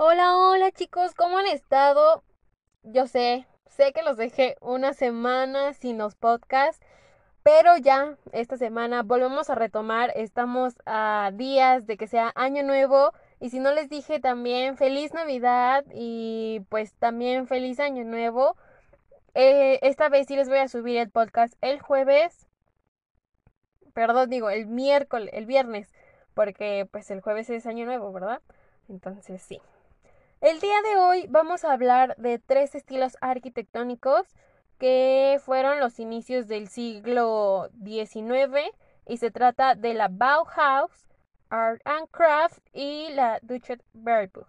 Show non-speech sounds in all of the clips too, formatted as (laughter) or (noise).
Hola, hola chicos, ¿cómo han estado? Yo sé, sé que los dejé una semana sin los podcasts, pero ya esta semana volvemos a retomar. Estamos a días de que sea año nuevo. Y si no les dije también feliz Navidad y pues también feliz año nuevo. Eh, esta vez sí les voy a subir el podcast el jueves. Perdón, digo, el miércoles, el viernes. Porque pues el jueves es año nuevo, ¿verdad? Entonces sí. El día de hoy vamos a hablar de tres estilos arquitectónicos que fueron los inicios del siglo XIX y se trata de la Bauhaus, Art and Craft y la Duchet Verbuch.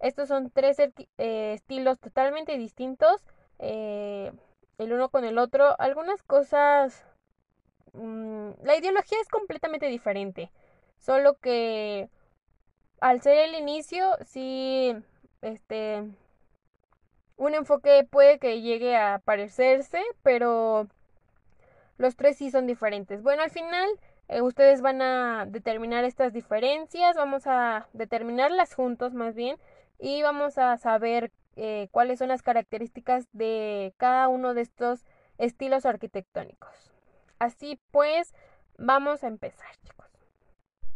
Estos son tres eh, estilos totalmente distintos, eh, el uno con el otro. Algunas cosas... Mm, la ideología es completamente diferente, solo que al ser el inicio sí este un enfoque puede que llegue a parecerse, pero los tres sí son diferentes. Bueno, al final eh, ustedes van a determinar estas diferencias, vamos a determinarlas juntos más bien y vamos a saber eh, cuáles son las características de cada uno de estos estilos arquitectónicos. Así pues, vamos a empezar, chicos.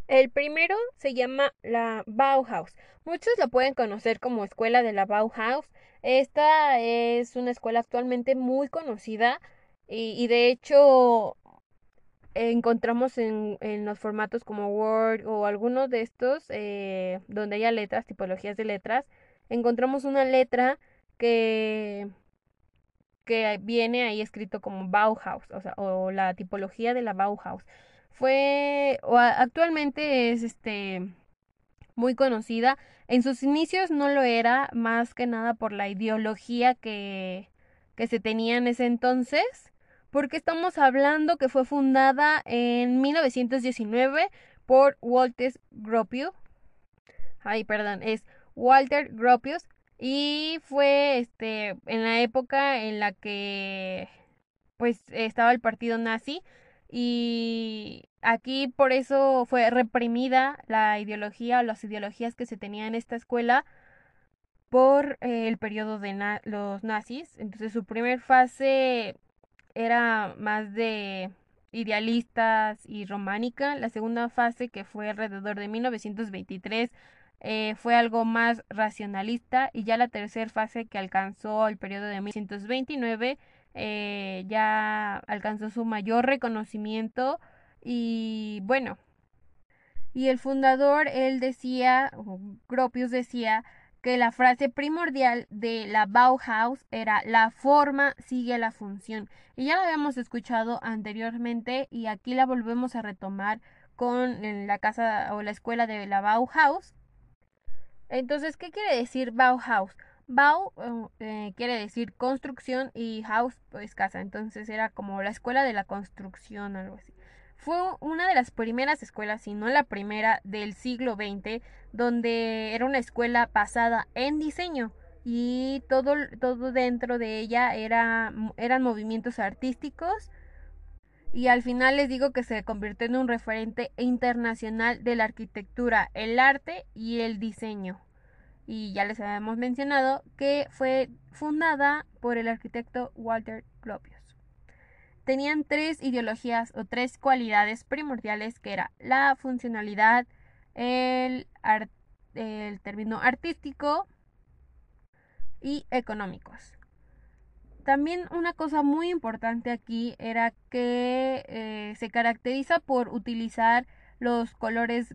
El primero se llama la Bauhaus. Muchos la pueden conocer como escuela de la Bauhaus. Esta es una escuela actualmente muy conocida y, de hecho encontramos en, los formatos como Word o algunos de estos eh, donde haya letras, tipologías de letras, encontramos una letra que que viene ahí escrito como Bauhaus, o la tipología de la Bauhaus fue o actualmente es este muy conocida. En sus inicios no lo era, más que nada por la ideología que, que se tenía en ese entonces, porque estamos hablando que fue fundada en 1919 por Walter Gropius. Ay, perdón, es Walter Gropius y fue este en la época en la que pues estaba el partido nazi y aquí por eso fue reprimida la ideología o las ideologías que se tenía en esta escuela por eh, el periodo de los nazis. Entonces su primer fase era más de idealistas y románica. La segunda fase, que fue alrededor de 1923, eh, fue algo más racionalista. Y ya la tercera fase, que alcanzó el periodo de 1929, eh, ya alcanzó su mayor reconocimiento y bueno, y el fundador, él decía, Gropius decía, que la frase primordial de la Bauhaus era la forma sigue la función. Y ya la habíamos escuchado anteriormente y aquí la volvemos a retomar con la casa o la escuela de la Bauhaus. Entonces, ¿qué quiere decir Bauhaus? Bau eh, quiere decir construcción y house pues casa, entonces era como la escuela de la construcción, algo así. Fue una de las primeras escuelas, si no la primera, del siglo XX, donde era una escuela basada en diseño. Y todo, todo dentro de ella era, eran movimientos artísticos. Y al final les digo que se convirtió en un referente internacional de la arquitectura, el arte y el diseño y ya les habíamos mencionado que fue fundada por el arquitecto Walter Gropius. Tenían tres ideologías o tres cualidades primordiales que era la funcionalidad, el, el término artístico y económicos. También una cosa muy importante aquí era que eh, se caracteriza por utilizar los colores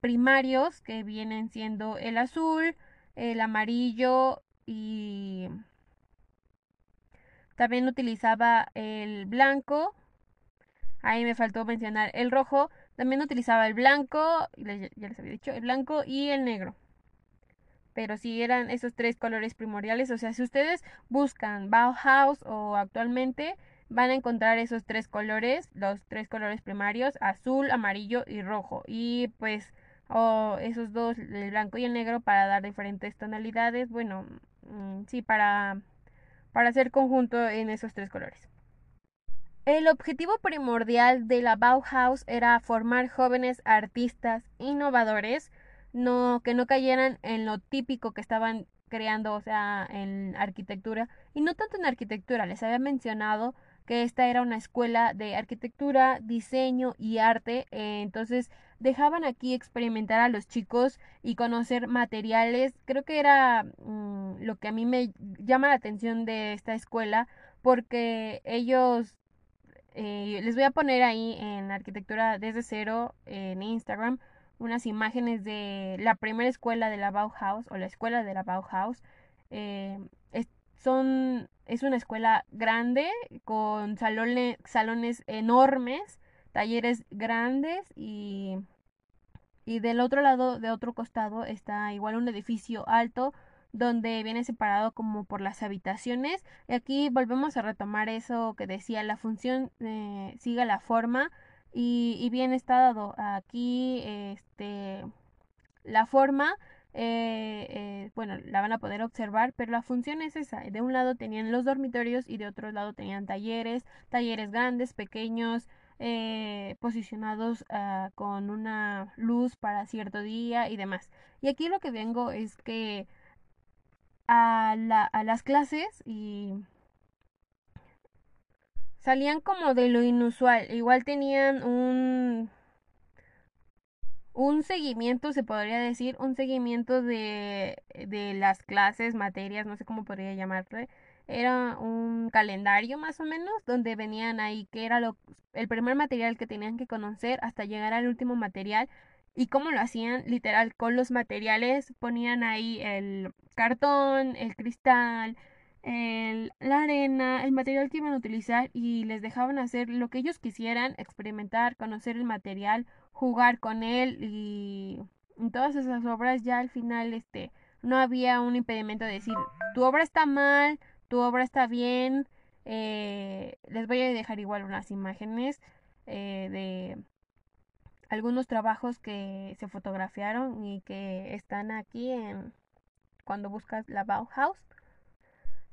primarios que vienen siendo el azul, el amarillo y también utilizaba el blanco. Ahí me faltó mencionar el rojo, También utilizaba el blanco, ya les había dicho, el blanco y el negro. Pero si eran esos tres colores primordiales, o sea, si ustedes buscan Bauhaus o actualmente van a encontrar esos tres colores, los tres colores primarios, azul, amarillo y rojo. Y pues o esos dos, el blanco y el negro, para dar diferentes tonalidades. Bueno, mm, sí, para, para hacer conjunto en esos tres colores. El objetivo primordial de la Bauhaus era formar jóvenes artistas innovadores, no, que no cayeran en lo típico que estaban creando, o sea, en arquitectura, y no tanto en arquitectura, les había mencionado que esta era una escuela de arquitectura, diseño y arte, eh, entonces dejaban aquí experimentar a los chicos y conocer materiales. Creo que era mm, lo que a mí me llama la atención de esta escuela porque ellos eh, les voy a poner ahí en arquitectura desde cero en Instagram unas imágenes de la primera escuela de la Bauhaus o la escuela de la Bauhaus. Eh, son, es una escuela grande con salones enormes talleres grandes y, y del otro lado, de otro costado, está igual un edificio alto donde viene separado como por las habitaciones. Y aquí volvemos a retomar eso que decía, la función eh, siga la forma y, y, bien está dado. Aquí, este, la forma, eh, eh, bueno, la van a poder observar, pero la función es esa. De un lado tenían los dormitorios y de otro lado tenían talleres, talleres grandes, pequeños, eh, posicionados ah, con una luz para cierto día y demás. Y aquí lo que vengo es que a, la, a las clases y salían como de lo inusual. Igual tenían un un seguimiento, se podría decir, un seguimiento de, de las clases, materias, no sé cómo podría llamarle, era un calendario más o menos donde venían ahí que era lo, el primer material que tenían que conocer hasta llegar al último material y cómo lo hacían literal con los materiales ponían ahí el cartón, el cristal, el, la arena, el material que iban a utilizar y les dejaban hacer lo que ellos quisieran, experimentar, conocer el material, jugar con él y en todas esas obras ya al final este no había un impedimento de decir tu obra está mal, tu obra está bien. Eh, les voy a dejar igual unas imágenes eh, de algunos trabajos que se fotografiaron y que están aquí en cuando buscas la Bauhaus.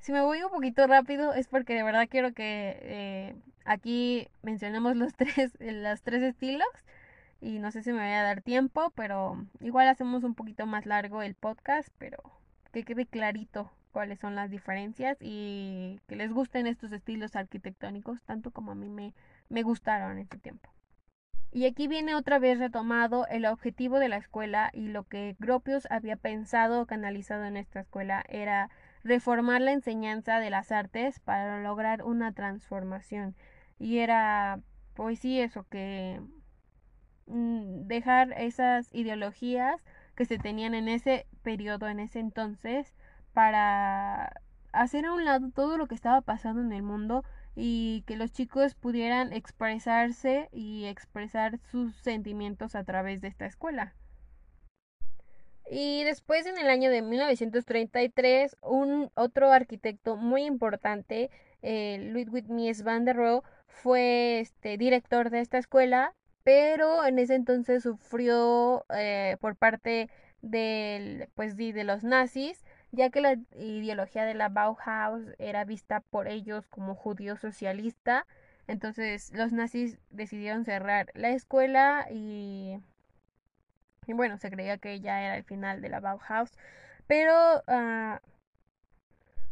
Si me voy un poquito rápido es porque de verdad quiero que eh, aquí mencionemos los (laughs) tres, los tres estilos y no sé si me voy a dar tiempo, pero igual hacemos un poquito más largo el podcast, pero que quede clarito cuáles son las diferencias y que les gusten estos estilos arquitectónicos tanto como a mí me, me gustaron en este tiempo. Y aquí viene otra vez retomado el objetivo de la escuela y lo que Gropius había pensado o canalizado en esta escuela era reformar la enseñanza de las artes para lograr una transformación. Y era, pues sí, eso, que mm, dejar esas ideologías que se tenían en ese periodo, en ese entonces, para hacer a un lado todo lo que estaba pasando en el mundo y que los chicos pudieran expresarse y expresar sus sentimientos a través de esta escuela. Y después en el año de 1933, un otro arquitecto muy importante, eh, Ludwig Mies van der Rohe, fue este, director de esta escuela, pero en ese entonces sufrió eh, por parte del, pues, de los nazis ya que la ideología de la Bauhaus era vista por ellos como judío socialista. Entonces los nazis decidieron cerrar la escuela y, bueno, se creía que ya era el final de la Bauhaus. Pero uh,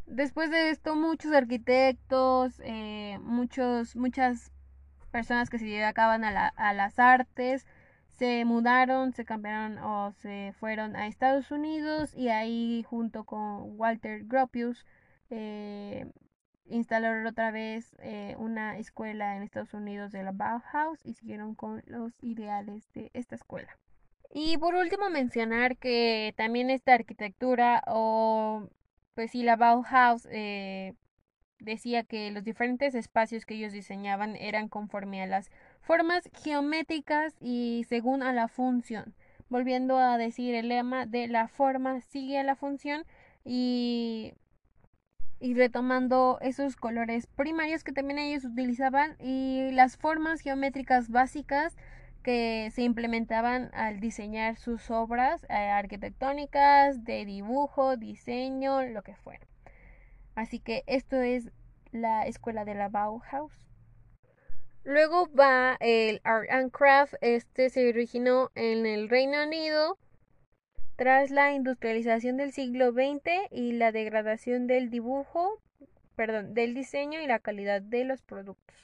después de esto muchos arquitectos, eh, muchos, muchas personas que se dedicaban a, la, a las artes, se mudaron, se cambiaron o se fueron a Estados Unidos y ahí junto con Walter Gropius eh, instalaron otra vez eh, una escuela en Estados Unidos de la Bauhaus y siguieron con los ideales de esta escuela. Y por último mencionar que también esta arquitectura o pues sí la Bauhaus eh, decía que los diferentes espacios que ellos diseñaban eran conforme a las formas geométricas y según a la función. Volviendo a decir el lema de la forma sigue a la función y, y retomando esos colores primarios que también ellos utilizaban y las formas geométricas básicas que se implementaban al diseñar sus obras eh, arquitectónicas, de dibujo, diseño, lo que fuera. Así que esto es la escuela de la Bauhaus. Luego va el Art and Craft. Este se originó en el Reino Unido tras la industrialización del siglo XX y la degradación del dibujo, perdón, del diseño y la calidad de los productos.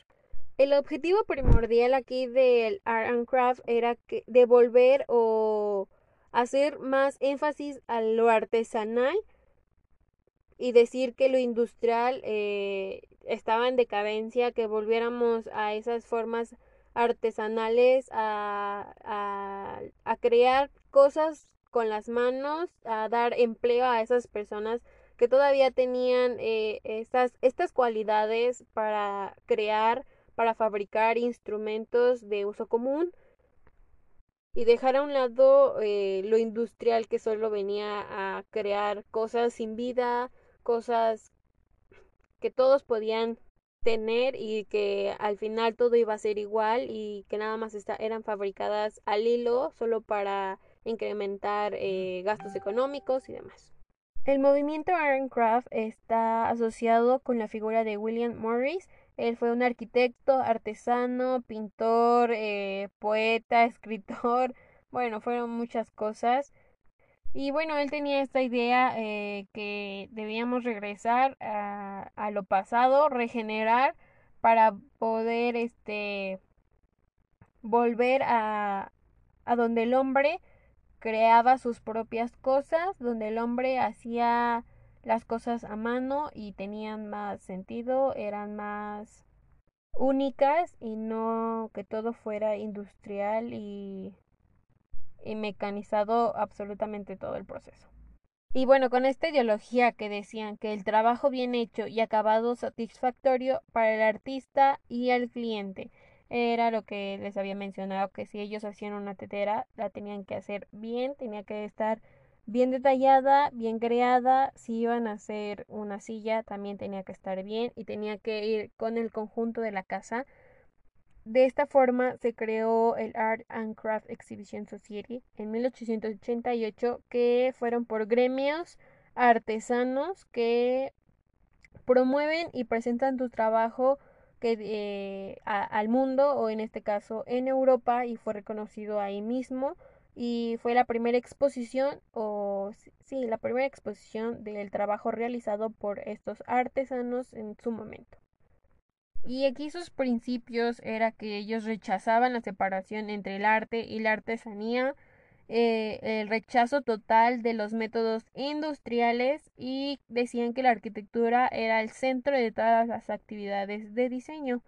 El objetivo primordial aquí del Art and Craft era devolver o hacer más énfasis a lo artesanal y decir que lo industrial eh, estaba en decadencia, que volviéramos a esas formas artesanales, a, a, crear cosas con las manos, a dar empleo a esas personas que todavía tenían eh, estas, estas cualidades para crear, para fabricar instrumentos de uso común y dejar a un lado eh, lo industrial que solo venía a crear cosas sin vida, cosas que todos podían tener y que al final todo iba a ser igual y que nada más eran fabricadas al hilo solo para incrementar eh, gastos económicos y demás. El movimiento Ironcraft está asociado con la figura de William Morris. Él fue un arquitecto, artesano, pintor, eh, poeta, (laughs) escritor, bueno, fueron muchas cosas. Y bueno, él tenía esta idea eh, que debíamos regresar a, a, lo pasado, regenerar para poder este volver a, a donde el hombre creaba sus propias cosas, donde el hombre hacía las cosas a mano y tenían más sentido, eran más únicas y no que todo fuera industrial y y mecanizado absolutamente todo el proceso. Y bueno, con esta ideología que decían que el trabajo bien hecho y acabado satisfactorio para el artista y el cliente era lo que les había mencionado, que si ellos hacían una tetera, la tenían que hacer bien, tenía que estar bien detallada, bien creada, si iban a hacer una silla, también tenía que estar bien y tenía que ir con el conjunto de la casa de esta forma se creó el Art and Craft Exhibition Society en 1888, que fueron por gremios artesanos que promueven y presentan tu trabajo eh, al mundo o en este caso en Europa y fue reconocido ahí mismo y fue la primera exposición o sí, la primera exposición del trabajo realizado por estos artesanos en su momento. Y aquí sus principios era que ellos rechazaban la separación entre el arte y la artesanía, eh, el rechazo total de los métodos industriales y decían que la arquitectura era el centro de todas las actividades de diseño.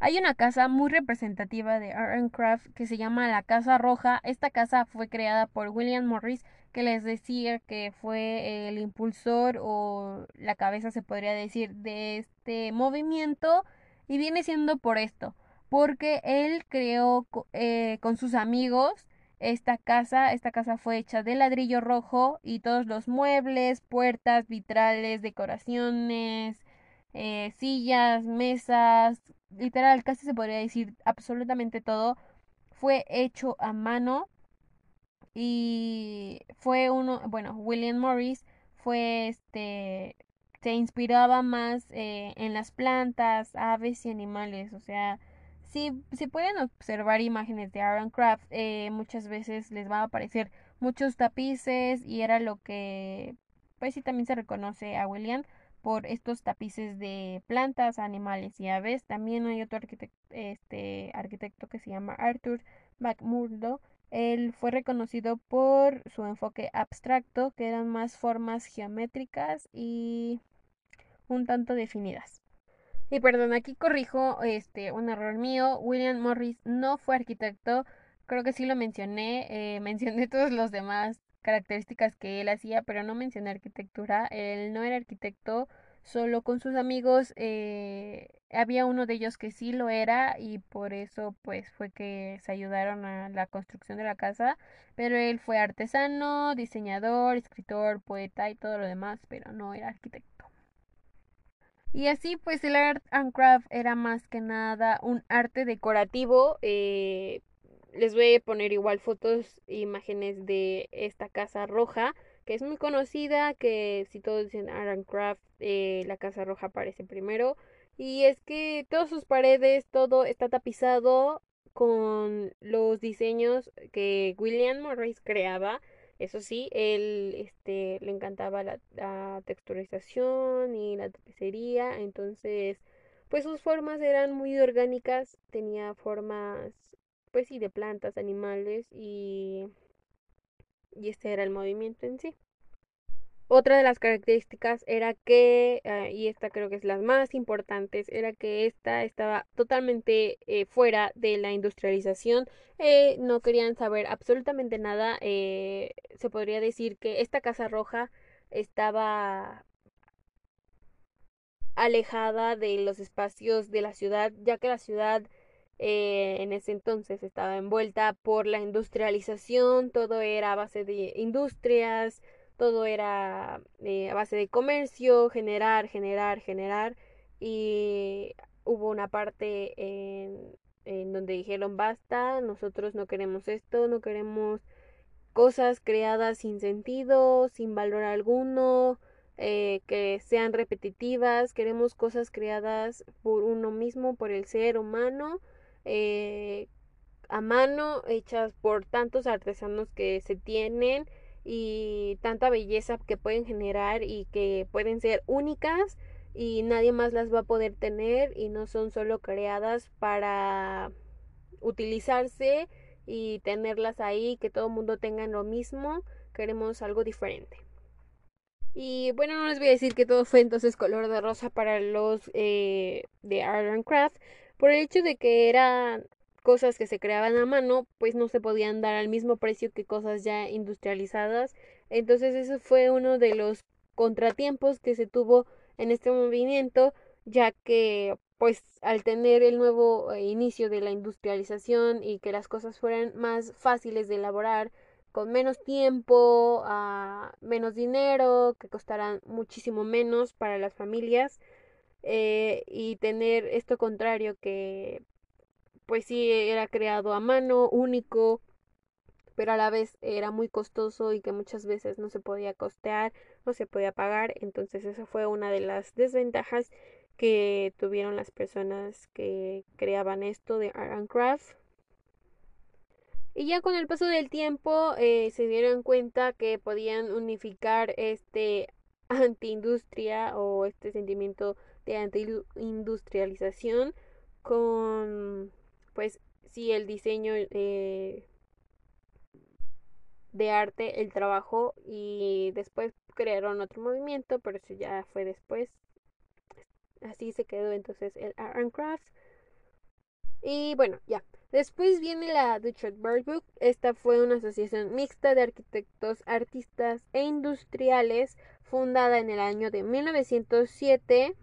Hay una casa muy representativa de Art and Craft que se llama la Casa Roja. Esta casa fue creada por William Morris que les decía que fue el impulsor o la cabeza se podría decir de este movimiento y viene siendo por esto, porque él creó eh, con sus amigos esta casa, esta casa fue hecha de ladrillo rojo y todos los muebles, puertas, vitrales, decoraciones, eh, sillas, mesas, literal, casi se podría decir absolutamente todo fue hecho a mano y fue uno, bueno, William Morris fue este, se inspiraba más eh, en las plantas, aves y animales, o sea, si, si pueden observar imágenes de Aaron Craft, eh, muchas veces les va a aparecer muchos tapices y era lo que, pues sí, también se reconoce a William por estos tapices de plantas, animales y aves. También hay otro arquitecto, este, arquitecto que se llama Arthur McMurdo él fue reconocido por su enfoque abstracto, que eran más formas geométricas y un tanto definidas. Y perdón, aquí corrijo este un error mío. William Morris no fue arquitecto. Creo que sí lo mencioné. Eh, (laughs) mencioné todas las demás características que él hacía, pero no mencioné arquitectura. Él no era arquitecto. Solo con sus amigos. Eh, había uno de ellos que sí lo era y por eso pues fue que se ayudaron a la construcción de la casa. Pero él fue artesano, diseñador, escritor, poeta y todo lo demás, pero no era arquitecto. Y así pues el art and craft era más que nada un arte decorativo. Eh, les voy a poner igual fotos e imágenes de esta casa roja que es muy conocida, que si todos dicen and craft, eh, la casa roja aparece primero. Y es que todas sus paredes, todo está tapizado con los diseños que William Morris creaba. Eso sí, él este, le encantaba la, la texturización y la tapicería, entonces pues sus formas eran muy orgánicas, tenía formas pues sí de plantas, animales y y este era el movimiento en sí. Otra de las características era que, eh, y esta creo que es las más importantes, era que esta estaba totalmente eh, fuera de la industrialización. Eh, no querían saber absolutamente nada. se podría decir que esta Casa Roja estaba alejada de los espacios de la ciudad, ya que la ciudad en ese entonces estaba envuelta por la industrialización, todo era a base de industrias, todo era eh, a base de comercio, generar, generar, generar. Y hubo una parte en, en donde dijeron basta, nosotros no queremos esto, no queremos cosas creadas sin sentido, sin valor alguno, eh, que sean repetitivas, queremos cosas creadas por uno mismo, por el ser humano, eh, a mano, hechas por tantos artesanos que se tienen y tanta belleza que pueden generar y que pueden ser únicas y nadie más las va a poder tener y no son solo creadas para utilizarse y tenerlas ahí, que todo el mundo tenga lo mismo, queremos algo diferente. Y bueno, no les voy a decir que todo fue entonces color de rosa para los eh, de Art and Craft, por el hecho de que eran cosas que se creaban a mano, pues no se podían dar al mismo precio que cosas ya industrializadas. Entonces eso fue uno de los contratiempos que se tuvo en este movimiento, ya que pues al tener el nuevo eh, inicio de la industrialización y que las cosas fueran más fáciles de elaborar, con menos tiempo, a menos dinero, que costaran muchísimo menos para las familias, eh, y tener esto contrario que pues sí era creado a mano, único, pero a la vez era muy costoso y que muchas veces no se podía costear, no se podía pagar, entonces esa fue una de las desventajas que tuvieron las personas que creaban esto de Art and Craft. Y ya con el paso del tiempo eh, se dieron cuenta que podían unificar este (laughs) anti-industria o este sentimiento de anti-industrialización con pues sí, el diseño eh, de arte, el trabajo y después crearon otro movimiento, pero eso ya fue después. Así se quedó entonces el Art and Craft. Y bueno, ya. Después viene la Duchat Bird Book. Esta fue una asociación mixta de arquitectos, artistas e industriales fundada en el año de 1907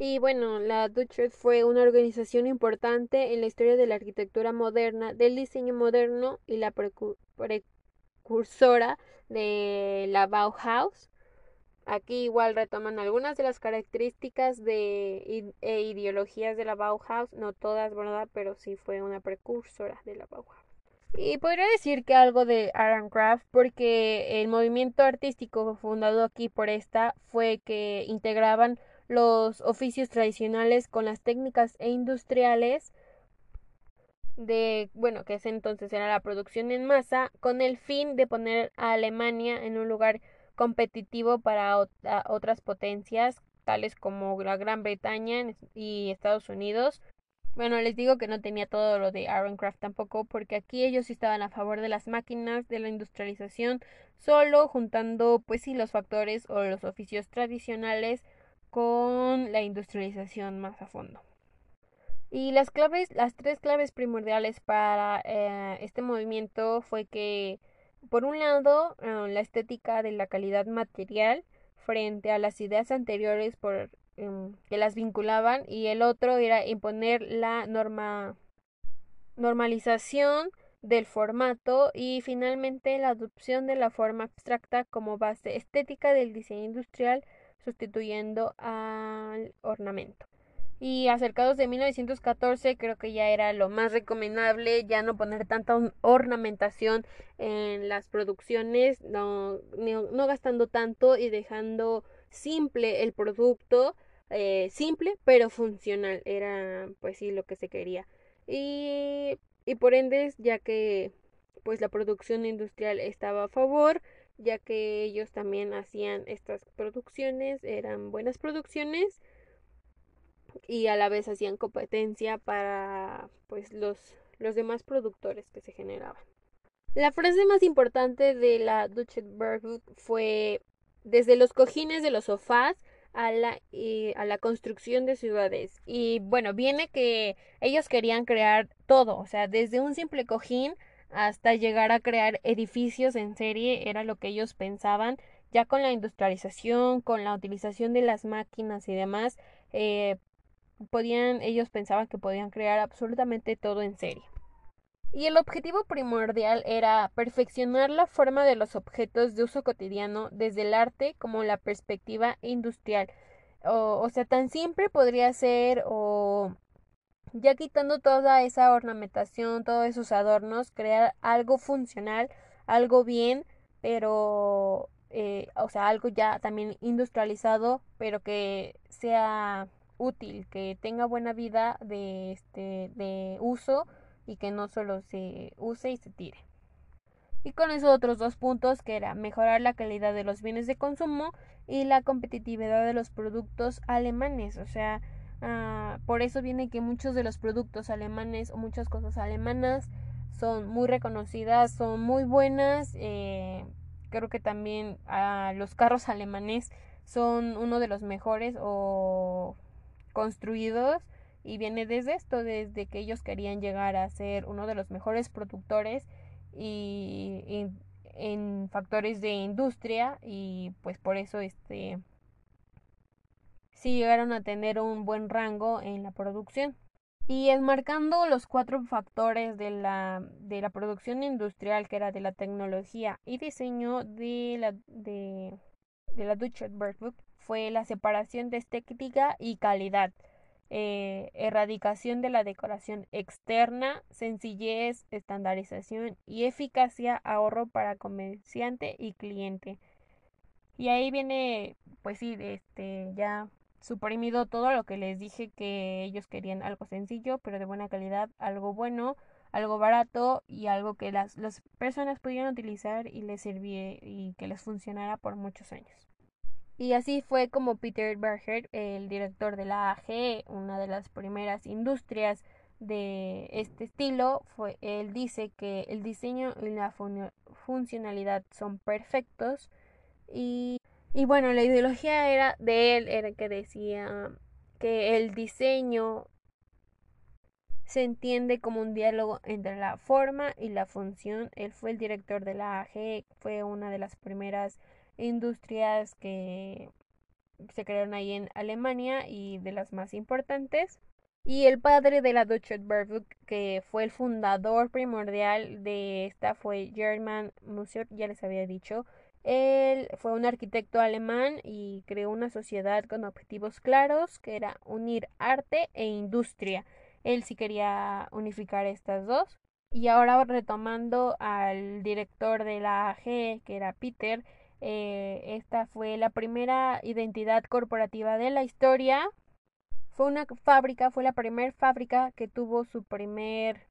y bueno, la Duchess fue una organización importante en la historia de la arquitectura moderna, del diseño moderno y la precursora de la Bauhaus. Aquí igual retoman algunas de las características de, e ideologías de la Bauhaus, no todas, ¿verdad? Pero sí fue una precursora de la Bauhaus. Y podría decir que algo de Aaron Craft porque el movimiento artístico fundado aquí por esta fue que integraban los oficios tradicionales con las técnicas e industriales de, bueno, que ese entonces era la producción en masa, con el fin de poner a Alemania en un lugar competitivo para otras potencias, tales como la Gran Bretaña y Estados Unidos. Bueno, les digo que no tenía todo lo de Craft tampoco, porque aquí ellos estaban a favor de las máquinas, de la industrialización, solo juntando, pues sí, los factores o los oficios tradicionales con la industrialización más a fondo. Y las claves, las tres claves primordiales para eh, este movimiento fue que, por un lado, eh, la estética de la calidad material frente a las ideas anteriores por em, que las vinculaban y el otro era imponer la norma normalización del formato y finalmente la adopción de la forma abstracta como base estética del diseño industrial sustituyendo al ornamento. Y acercados de 1914 creo que ya era lo más recomendable, ya no poner tanta ornamentación en las producciones, no, no, gastando tanto y dejando simple el producto, eh, simple pero funcional, era pues sí lo que se quería. Y, y por ende, ya que pues la producción industrial estaba a favor, ya que ellos también hacían estas producciones, eran buenas producciones y a la vez hacían competencia para pues los, los demás productores que se generaban. La frase más importante de la Duchet fue desde los cojines de los sofás a la, a la construcción de ciudades. Y bueno, viene que ellos querían crear todo, o sea, desde un simple cojín hasta llegar a crear edificios en serie, era lo que ellos pensaban. Ya con la industrialización, con la utilización de las máquinas y demás, eh, podían, ellos pensaban que podían crear absolutamente todo en serie. Y el objetivo primordial era perfeccionar la forma de los objetos de uso cotidiano desde el arte como la perspectiva industrial. O, o sea, tan simple podría ser o ya quitando toda esa ornamentación, todos esos adornos, crear algo funcional, algo bien, pero, eh, o sea, algo ya también industrializado, pero que sea útil, que tenga buena vida de, este, de uso y que no solo se use y se tire. Y con esos otros dos puntos que era mejorar la calidad de los bienes de consumo y la competitividad de los productos alemanes, o sea, ah, por eso viene que muchos de los productos alemanes o muchas cosas alemanas son muy reconocidas, son muy buenas. Eh, creo que también ah, los carros alemanes son uno de los mejores o construidos y viene desde esto, desde que ellos querían llegar a ser uno de los mejores productores y, en factores de industria y pues por eso este sí llegaron a tener un buen rango en la producción. Y enmarcando los cuatro factores de la, de la producción industrial, que era de la tecnología y diseño de la, de, de la fue la separación de estética y calidad eh, erradicación de la decoración externa, sencillez, estandarización y eficacia, ahorro para comerciante y cliente. Y ahí viene, pues sí, este, ya suprimido todo lo que les dije que ellos querían algo sencillo, pero de buena calidad, algo bueno, algo barato y algo que las, las personas pudieran utilizar y les sirviera y que les funcionara por muchos años. Y así fue como Peter Berger, el director de la AG, una de las primeras industrias de este estilo, fue, él dice que el diseño y la funcionalidad son perfectos y, y bueno, la ideología era de él, era que decía que el diseño se entiende como un diálogo entre la forma y la función. Él fue el director de la AG, fue una de las primeras industrias que se crearon ahí en Alemania y de las más importantes. Y el padre de la Deutsche Barbuk, que fue el fundador primordial de esta, fue German Museum, ya les había dicho. Él fue un arquitecto alemán y creó una sociedad con objetivos claros, que era unir arte e industria. Él sí quería unificar estas dos. Y ahora retomando al director de la AG, que era Peter, eh, esta fue la primera identidad corporativa de la historia. Fue una fábrica, fue la primera fábrica que tuvo su primer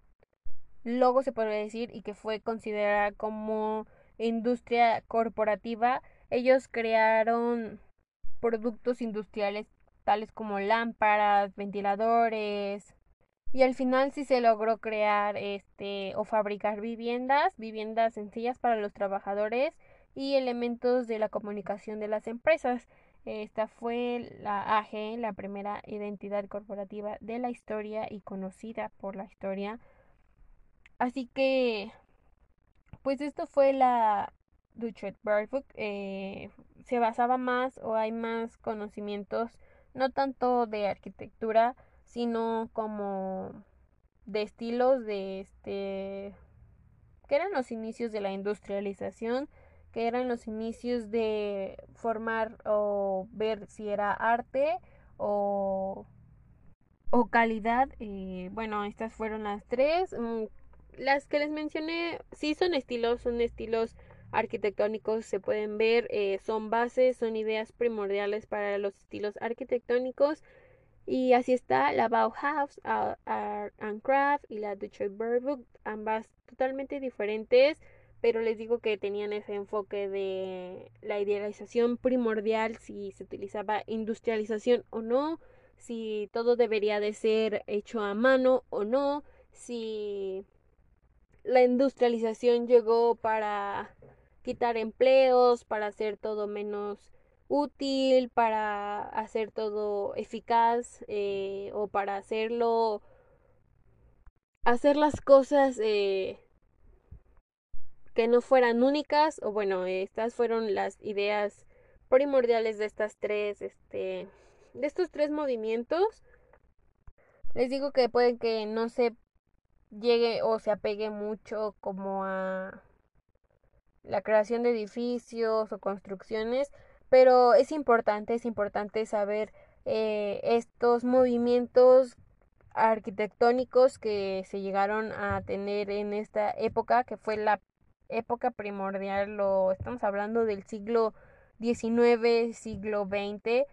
logo, se podría decir, y que fue considerada como industria corporativa. Ellos crearon productos industriales tales como lámparas, ventiladores, y al final sí se logró crear este o fabricar viviendas, viviendas sencillas para los trabajadores y elementos de la comunicación de las empresas. Esta fue la AG, la primera identidad corporativa de la historia y conocida por la historia. Así que, pues esto fue la Duchet Barbuk. Eh, se basaba más o hay más conocimientos, no tanto de arquitectura, sino como de estilos de este que eran los inicios de la industrialización, que eran los inicios de formar o ver si era arte o, o calidad. Eh, bueno, estas fueron las tres. Las que les mencioné, sí son estilos, son estilos arquitectónicos, se pueden ver, eh, son bases, son ideas primordiales para los estilos arquitectónicos. Y así está la Bauhaus, Art and Craft y la Detroit Burbook, ambas totalmente diferentes, pero les digo que tenían ese enfoque de la idealización primordial, si se utilizaba industrialización o no, si todo debería de ser hecho a mano o no, si la industrialización llegó para quitar empleos, para hacer todo menos útil, para hacer todo eficaz eh, o para hacerlo, hacer las cosas eh, que no fueran únicas o bueno, estas fueron las ideas primordiales de estas tres, este, de estos tres movimientos. Les digo que pueden que no se llegue o se apegue mucho como a la creación de edificios o construcciones, pero es importante, es importante saber eh, estos movimientos arquitectónicos que se llegaron a tener en esta época, que fue la época primordial, lo estamos hablando del siglo XIX, siglo XX,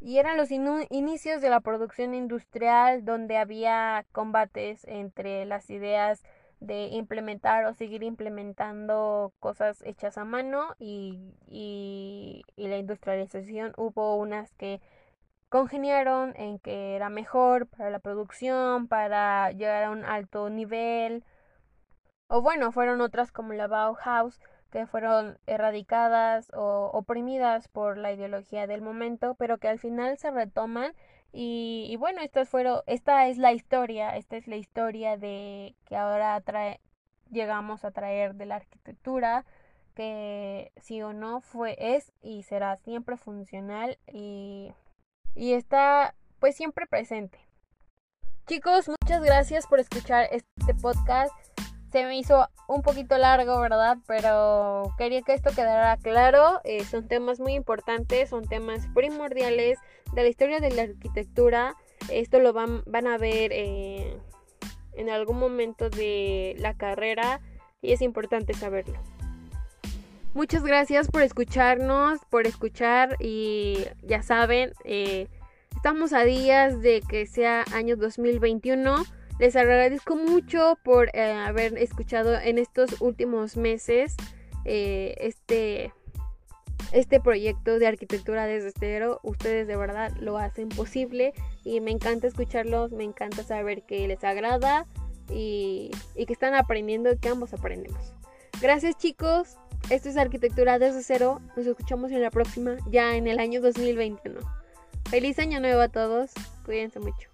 y eran los inicios de la producción industrial donde había combates entre las ideas de implementar o seguir implementando cosas hechas a mano y, y, la industrialización hubo unas que congeniaron en que era mejor para la producción, para llegar a un alto nivel, o bueno, fueron otras como la Bauhaus que fueron erradicadas o oprimidas por la ideología del momento, pero que al final se retoman y, bueno, estas fueron, esta es la historia, esta es la historia de que ahora trae, llegamos a traer de la arquitectura, que sí o no fue, es y será siempre funcional y, y está pues siempre presente. Chicos, muchas gracias por escuchar este podcast se me hizo un poquito largo, ¿verdad? Pero quería que esto quedara claro. Eh, son temas muy importantes, son temas primordiales de la historia de la arquitectura. Esto lo van, van a ver eh, en algún momento de la carrera y es importante saberlo. Muchas gracias por escucharnos, por escuchar y ya saben, eh, estamos a días de que sea año 2021. Les agradezco mucho por eh, haber escuchado en estos últimos meses eh, este, este proyecto de arquitectura desde cero. Ustedes de verdad lo hacen posible y me encanta escucharlos, me encanta saber que les agrada y, y que están aprendiendo y que ambos aprendemos. Gracias chicos, esto es arquitectura desde cero. Nos escuchamos en la próxima, ya en el año 2021. Feliz año nuevo a todos, cuídense mucho.